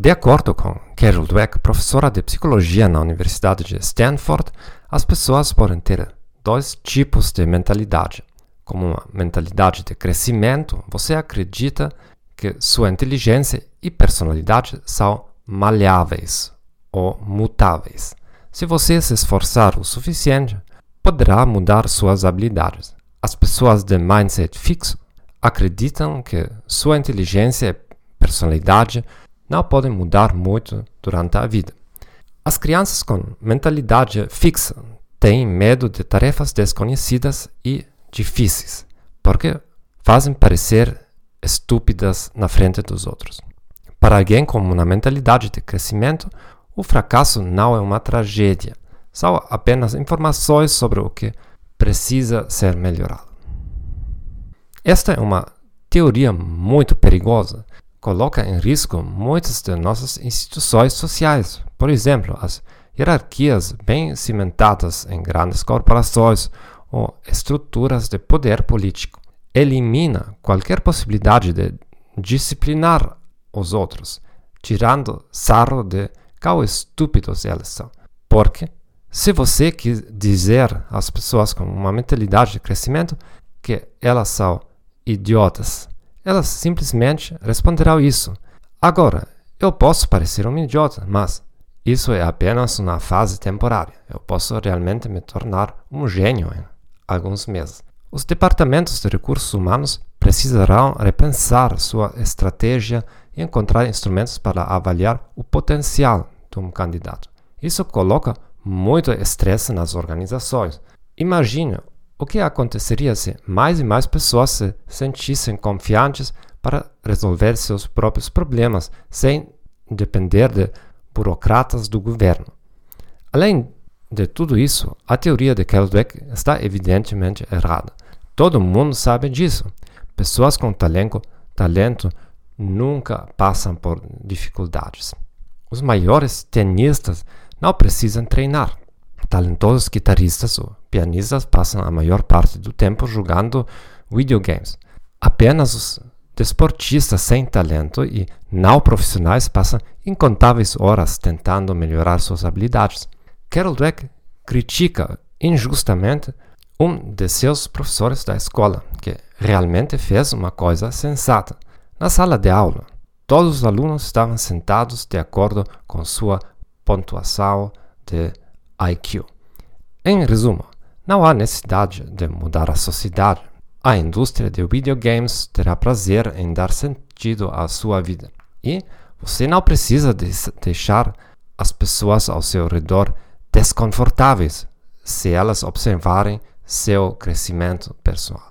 De acordo com Carol Dweck, professora de psicologia na Universidade de Stanford, as pessoas podem ter dois tipos de mentalidade. Como uma mentalidade de crescimento, você acredita que sua inteligência e personalidade são maleáveis ou mutáveis. Se você se esforçar o suficiente, poderá mudar suas habilidades. As pessoas de mindset fixo acreditam que sua inteligência e personalidade não podem mudar muito durante a vida. As crianças com mentalidade fixa têm medo de tarefas desconhecidas e difíceis, porque fazem parecer estúpidas na frente dos outros. Para alguém com uma mentalidade de crescimento, o fracasso não é uma tragédia, são apenas informações sobre o que precisa ser melhorado. Esta é uma teoria muito perigosa coloca em risco muitas de nossas instituições sociais. Por exemplo, as hierarquias bem cimentadas em grandes corporações ou estruturas de poder político. Elimina qualquer possibilidade de disciplinar os outros, tirando sarro de quão estúpidos eles são. Porque, se você quis dizer às pessoas com uma mentalidade de crescimento que elas são idiotas elas simplesmente responderão isso. Agora, eu posso parecer um idiota, mas isso é apenas uma fase temporária. Eu posso realmente me tornar um gênio em alguns meses. Os departamentos de recursos humanos precisarão repensar sua estratégia e encontrar instrumentos para avaliar o potencial de um candidato. Isso coloca muito estresse nas organizações. Imagine o que aconteceria se mais e mais pessoas se sentissem confiantes para resolver seus próprios problemas sem depender de burocratas do governo? Além de tudo isso, a teoria de Keldbeck está evidentemente errada. Todo mundo sabe disso. Pessoas com talento, talento nunca passam por dificuldades. Os maiores tenistas não precisam treinar. Talentosos guitarristas ou pianistas passam a maior parte do tempo jogando videogames. Apenas os desportistas sem talento e não profissionais passam incontáveis horas tentando melhorar suas habilidades. Carol Dweck critica injustamente um de seus professores da escola, que realmente fez uma coisa sensata. Na sala de aula, todos os alunos estavam sentados de acordo com sua pontuação de IQ. Em resumo, não há necessidade de mudar a sociedade. A indústria de videogames terá prazer em dar sentido à sua vida. E você não precisa de deixar as pessoas ao seu redor desconfortáveis se elas observarem seu crescimento pessoal.